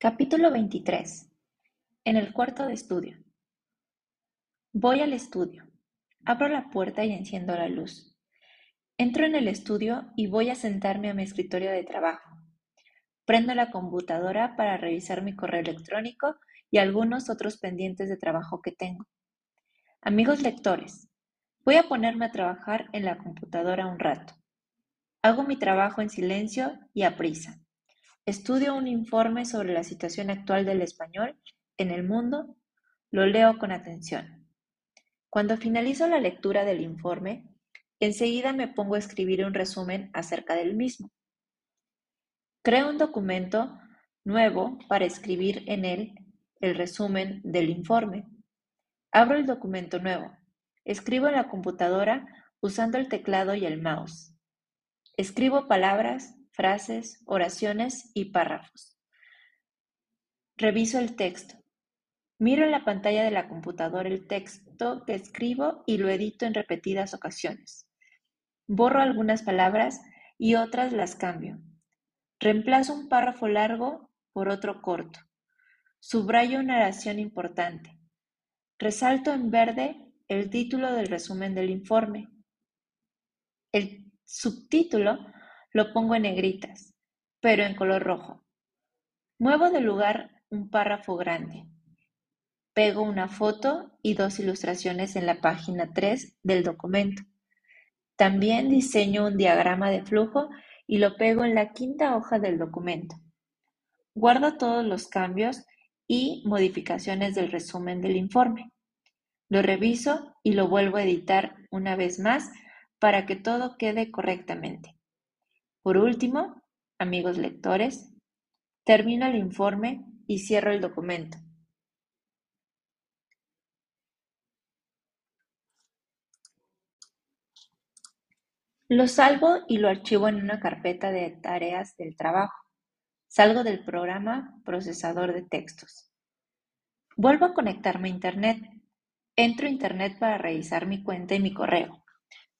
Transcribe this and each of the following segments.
Capítulo 23. En el cuarto de estudio. Voy al estudio. Abro la puerta y enciendo la luz. Entro en el estudio y voy a sentarme a mi escritorio de trabajo. Prendo la computadora para revisar mi correo electrónico y algunos otros pendientes de trabajo que tengo. Amigos lectores, voy a ponerme a trabajar en la computadora un rato. Hago mi trabajo en silencio y a prisa. Estudio un informe sobre la situación actual del español en el mundo. Lo leo con atención. Cuando finalizo la lectura del informe, enseguida me pongo a escribir un resumen acerca del mismo. Creo un documento nuevo para escribir en él el resumen del informe. Abro el documento nuevo. Escribo en la computadora usando el teclado y el mouse. Escribo palabras, frases, oraciones y párrafos. Reviso el texto. Miro en la pantalla de la computadora el texto que escribo y lo edito en repetidas ocasiones. Borro algunas palabras y otras las cambio. Reemplazo un párrafo largo por otro corto. Subrayo una oración importante. Resalto en verde el título del resumen del informe. El subtítulo lo pongo en negritas, pero en color rojo. Muevo de lugar un párrafo grande. Pego una foto y dos ilustraciones en la página 3 del documento. También diseño un diagrama de flujo y lo pego en la quinta hoja del documento. Guardo todos los cambios y modificaciones del resumen del informe. Lo reviso y lo vuelvo a editar una vez más para que todo quede correctamente. Por último, amigos lectores, termino el informe y cierro el documento. Lo salvo y lo archivo en una carpeta de tareas del trabajo. Salgo del programa procesador de textos. Vuelvo a conectarme a Internet. Entro a Internet para revisar mi cuenta y mi correo.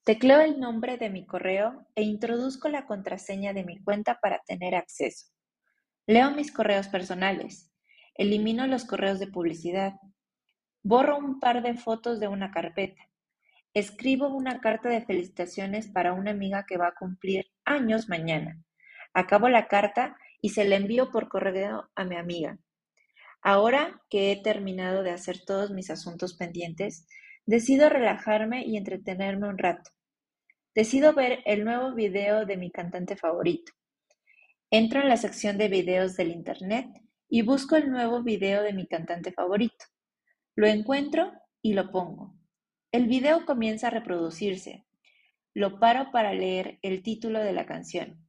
Tecleo el nombre de mi correo e introduzco la contraseña de mi cuenta para tener acceso. Leo mis correos personales. Elimino los correos de publicidad. Borro un par de fotos de una carpeta. Escribo una carta de felicitaciones para una amiga que va a cumplir años mañana. Acabo la carta y se la envío por correo a mi amiga. Ahora que he terminado de hacer todos mis asuntos pendientes, decido relajarme y entretenerme un rato. Decido ver el nuevo video de mi cantante favorito. Entro en la sección de videos del Internet y busco el nuevo video de mi cantante favorito. Lo encuentro y lo pongo. El video comienza a reproducirse. Lo paro para leer el título de la canción.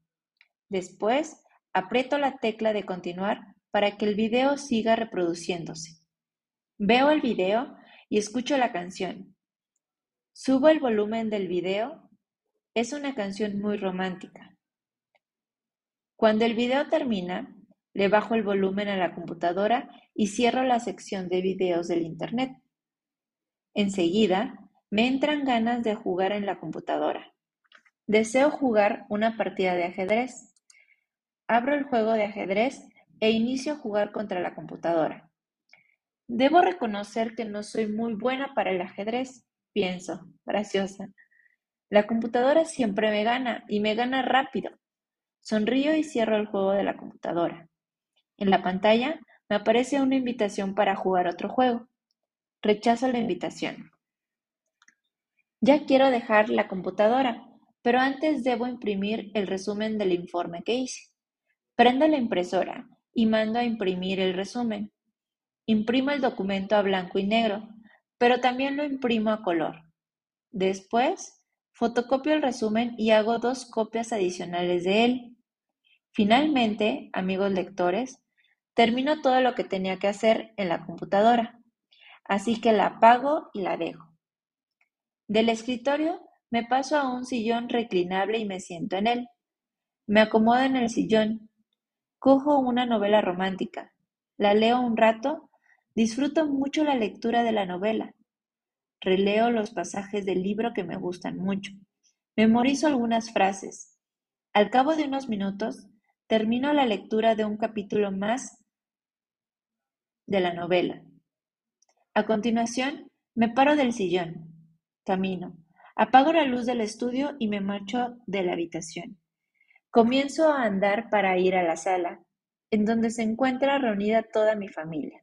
Después, aprieto la tecla de continuar para que el video siga reproduciéndose. Veo el video y escucho la canción. Subo el volumen del video es una canción muy romántica. Cuando el video termina, le bajo el volumen a la computadora y cierro la sección de videos del Internet. Enseguida, me entran ganas de jugar en la computadora. Deseo jugar una partida de ajedrez. Abro el juego de ajedrez e inicio a jugar contra la computadora. Debo reconocer que no soy muy buena para el ajedrez, pienso, graciosa. La computadora siempre me gana y me gana rápido. Sonrío y cierro el juego de la computadora. En la pantalla me aparece una invitación para jugar otro juego. Rechazo la invitación. Ya quiero dejar la computadora, pero antes debo imprimir el resumen del informe que hice. Prendo la impresora y mando a imprimir el resumen. Imprimo el documento a blanco y negro, pero también lo imprimo a color. Después Fotocopio el resumen y hago dos copias adicionales de él. Finalmente, amigos lectores, termino todo lo que tenía que hacer en la computadora, así que la apago y la dejo. Del escritorio me paso a un sillón reclinable y me siento en él. Me acomodo en el sillón, cojo una novela romántica, la leo un rato, disfruto mucho la lectura de la novela Releo los pasajes del libro que me gustan mucho. Memorizo algunas frases. Al cabo de unos minutos, termino la lectura de un capítulo más de la novela. A continuación, me paro del sillón, camino, apago la luz del estudio y me marcho de la habitación. Comienzo a andar para ir a la sala, en donde se encuentra reunida toda mi familia.